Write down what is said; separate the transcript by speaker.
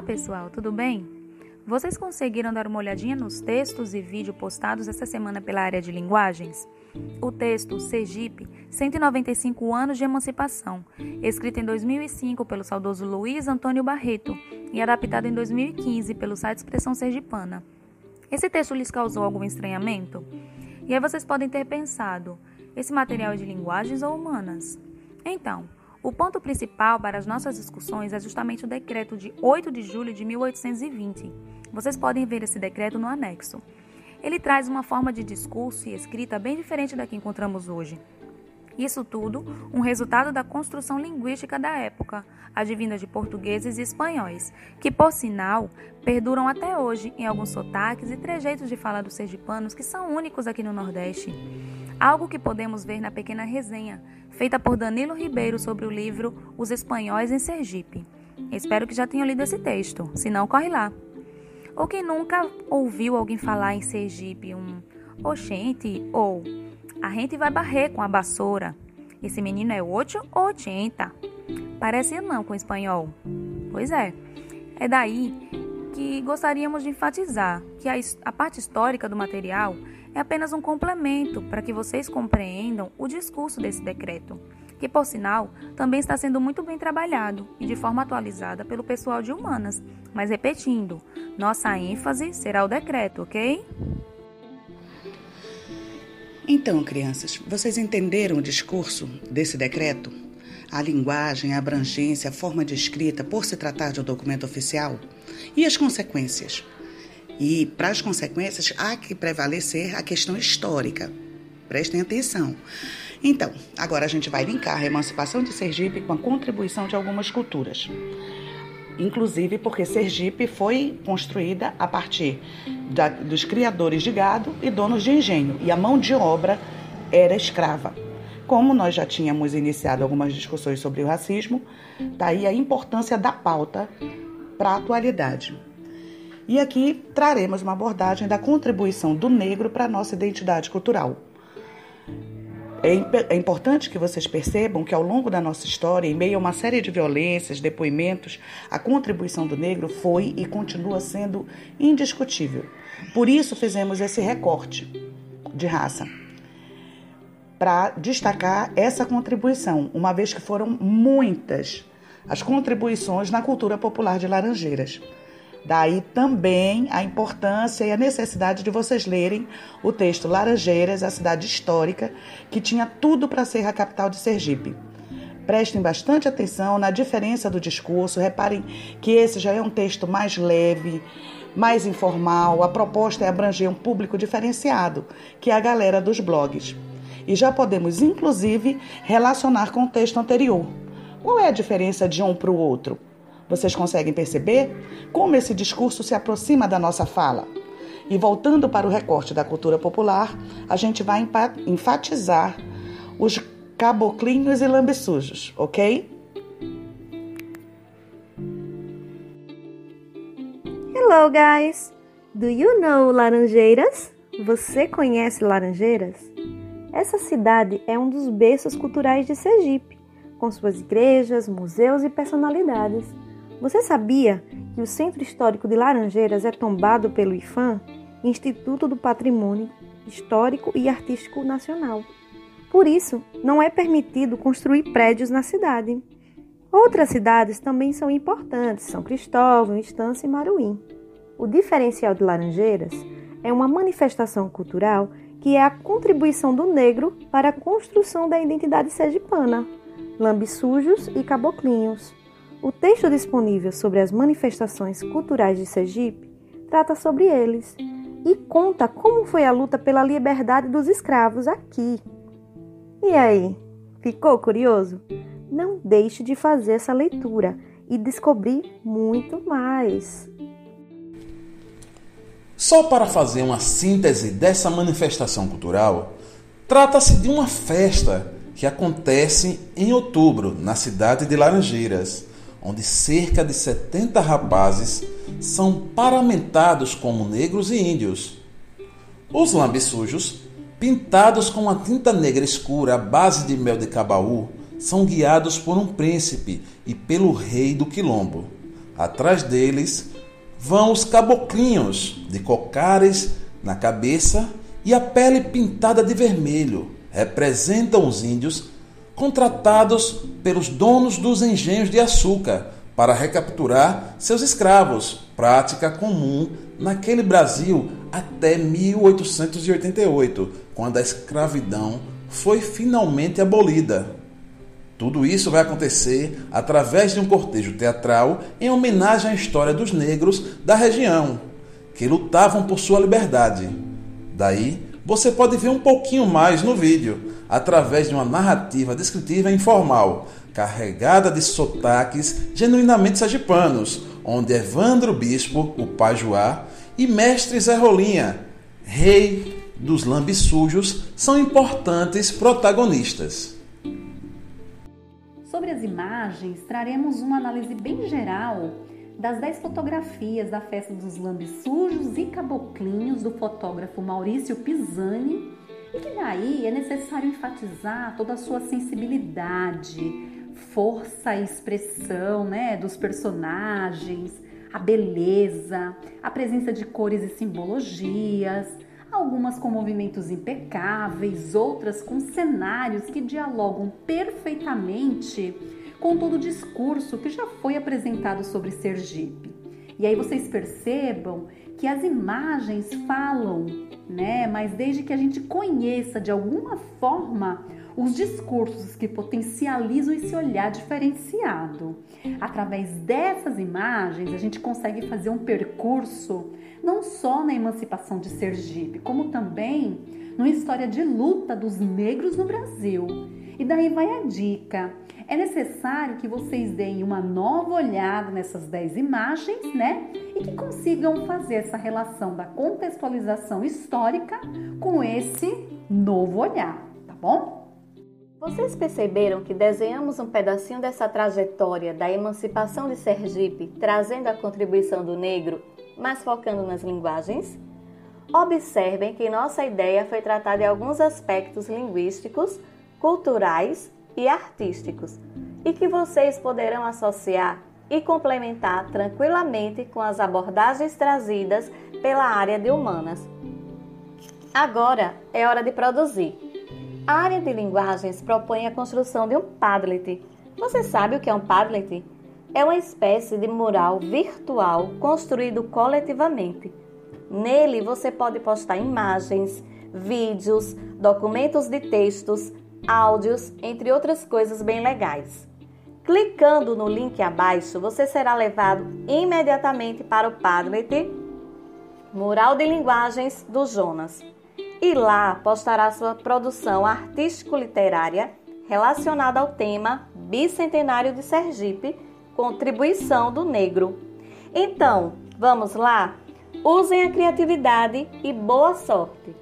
Speaker 1: Olá, pessoal, tudo bem? Vocês conseguiram dar uma olhadinha nos textos e vídeos postados essa semana pela área de linguagens? O texto Sergipe, 195 anos de emancipação, escrito em 2005 pelo saudoso Luiz Antônio Barreto e adaptado em 2015 pelo site Expressão Sergipana. Esse texto lhes causou algum estranhamento? E aí vocês podem ter pensado, esse material é de linguagens ou humanas? Então, o ponto principal para as nossas discussões é justamente o decreto de 8 de julho de 1820. Vocês podem ver esse decreto no anexo. Ele traz uma forma de discurso e escrita bem diferente da que encontramos hoje. Isso tudo um resultado da construção linguística da época, advinda de portugueses e espanhóis, que, por sinal, perduram até hoje em alguns sotaques e trejeitos de fala dos sergipanos que são únicos aqui no Nordeste. Algo que podemos ver na pequena resenha feita por Danilo Ribeiro sobre o livro Os Espanhóis em Sergipe. Espero que já tenham lido esse texto, se não, corre lá. Ou quem nunca ouviu alguém falar em Sergipe um oxente ou a gente vai barrer com a vassoura. Esse menino é oito ou ochenta. Parece não com espanhol. Pois é. É daí que gostaríamos de enfatizar que a, a parte histórica do material é apenas um complemento para que vocês compreendam o discurso desse decreto, que, por sinal, também está sendo muito bem trabalhado e de forma atualizada pelo pessoal de humanas. Mas repetindo, nossa ênfase será o decreto, ok?
Speaker 2: Então, crianças, vocês entenderam o discurso desse decreto? A linguagem, a abrangência, a forma de escrita, por se tratar de um documento oficial? E as consequências? E para as consequências há que prevalecer a questão histórica. Prestem atenção. Então, agora a gente vai linkar a emancipação de Sergipe com a contribuição de algumas culturas. Inclusive porque Sergipe foi construída a partir da, dos criadores de gado e donos de engenho, e a mão de obra era escrava. Como nós já tínhamos iniciado algumas discussões sobre o racismo, daí a importância da pauta para a atualidade. E aqui traremos uma abordagem da contribuição do negro para a nossa identidade cultural. É, é, importante que vocês percebam que ao longo da nossa história, em meio a uma série de violências, depoimentos, a contribuição do negro foi e continua sendo indiscutível. Por isso fizemos esse recorte de raça para destacar essa contribuição, uma vez que foram muitas as contribuições na cultura popular de Laranjeiras. Daí também a importância e a necessidade de vocês lerem o texto Laranjeiras, a cidade histórica, que tinha tudo para ser a capital de Sergipe. Prestem bastante atenção na diferença do discurso, reparem que esse já é um texto mais leve, mais informal, a proposta é abranger um público diferenciado, que é a galera dos blogs. E já podemos, inclusive, relacionar com o texto anterior. Qual é a diferença de um para o outro? Vocês conseguem perceber como esse discurso se aproxima da nossa fala? E voltando para o recorte da cultura popular, a gente vai enfatizar os caboclinhos e lambeçujos, ok?
Speaker 3: Hello, guys! Do you know Laranjeiras? Você conhece Laranjeiras? Essa cidade é um dos berços culturais de Sergipe, com suas igrejas, museus e personalidades. Você sabia que o Centro Histórico de Laranjeiras é tombado pelo IFAM, Instituto do Patrimônio Histórico e Artístico Nacional? Por isso, não é permitido construir prédios na cidade. Outras cidades também são importantes, São Cristóvão, Estância e Maruim. O diferencial de Laranjeiras é uma manifestação cultural que é a contribuição do negro para a construção da identidade sergipana, lambiçujos e caboclinhos. O texto disponível sobre as manifestações culturais de Sergipe trata sobre eles e conta como foi a luta pela liberdade dos escravos aqui. E aí, ficou curioso? Não deixe de fazer essa leitura e descobrir muito mais.
Speaker 4: Só para fazer uma síntese dessa manifestação cultural, trata-se de uma festa que acontece em outubro na cidade de Laranjeiras onde cerca de 70 rapazes são paramentados como negros e índios. Os lambiçujos, pintados com uma tinta negra escura à base de mel de cabaú, são guiados por um príncipe e pelo rei do quilombo. Atrás deles vão os caboclinhos, de cocares na cabeça e a pele pintada de vermelho. Representam os índios contratados pelos donos dos engenhos de açúcar para recapturar seus escravos, prática comum naquele Brasil até 1888, quando a escravidão foi finalmente abolida. Tudo isso vai acontecer através de um cortejo teatral em homenagem à história dos negros da região, que lutavam por sua liberdade. Daí, você pode ver um pouquinho mais no vídeo, através de uma narrativa descritiva informal, carregada de sotaques genuinamente sergipanos, onde Evandro Bispo, o Pajuá, e Mestre Zé Rolinha, rei dos lambissujos, são importantes protagonistas.
Speaker 5: Sobre as imagens, traremos uma análise bem geral das 10 fotografias da festa dos lambissujos e caboclinhos do fotógrafo Maurício Pisani, e que daí é necessário enfatizar toda a sua sensibilidade, força e expressão né, dos personagens, a beleza, a presença de cores e simbologias algumas com movimentos impecáveis, outras com cenários que dialogam perfeitamente com todo o discurso que já foi apresentado sobre Sergipe. E aí vocês percebam que as imagens falam, né? Mas desde que a gente conheça de alguma forma os discursos que potencializam esse olhar diferenciado. Através dessas imagens, a gente consegue fazer um percurso não só na emancipação de Sergipe, como também numa história de luta dos negros no Brasil. E daí vai a dica. É necessário que vocês deem uma nova olhada nessas 10 imagens, né? E que consigam fazer essa relação da contextualização histórica com esse novo olhar, tá bom?
Speaker 6: Vocês perceberam que desenhamos um pedacinho dessa trajetória da emancipação de Sergipe, trazendo a contribuição do negro mas focando nas linguagens? Observem que nossa ideia foi tratar de alguns aspectos linguísticos, culturais e artísticos, e que vocês poderão associar e complementar tranquilamente com as abordagens trazidas pela área de humanas. Agora é hora de produzir. A área de linguagens propõe a construção de um Padlet. Você sabe o que é um Padlet? é uma espécie de mural virtual construído coletivamente. Nele você pode postar imagens, vídeos, documentos de textos, áudios, entre outras coisas bem legais. Clicando no link abaixo, você será levado imediatamente para o Padlet Mural de Linguagens do Jonas. E lá postará sua produção artístico-literária relacionada ao tema Bicentenário de Sergipe contribuição do negro. Então, vamos lá? Usem a criatividade e boa sorte!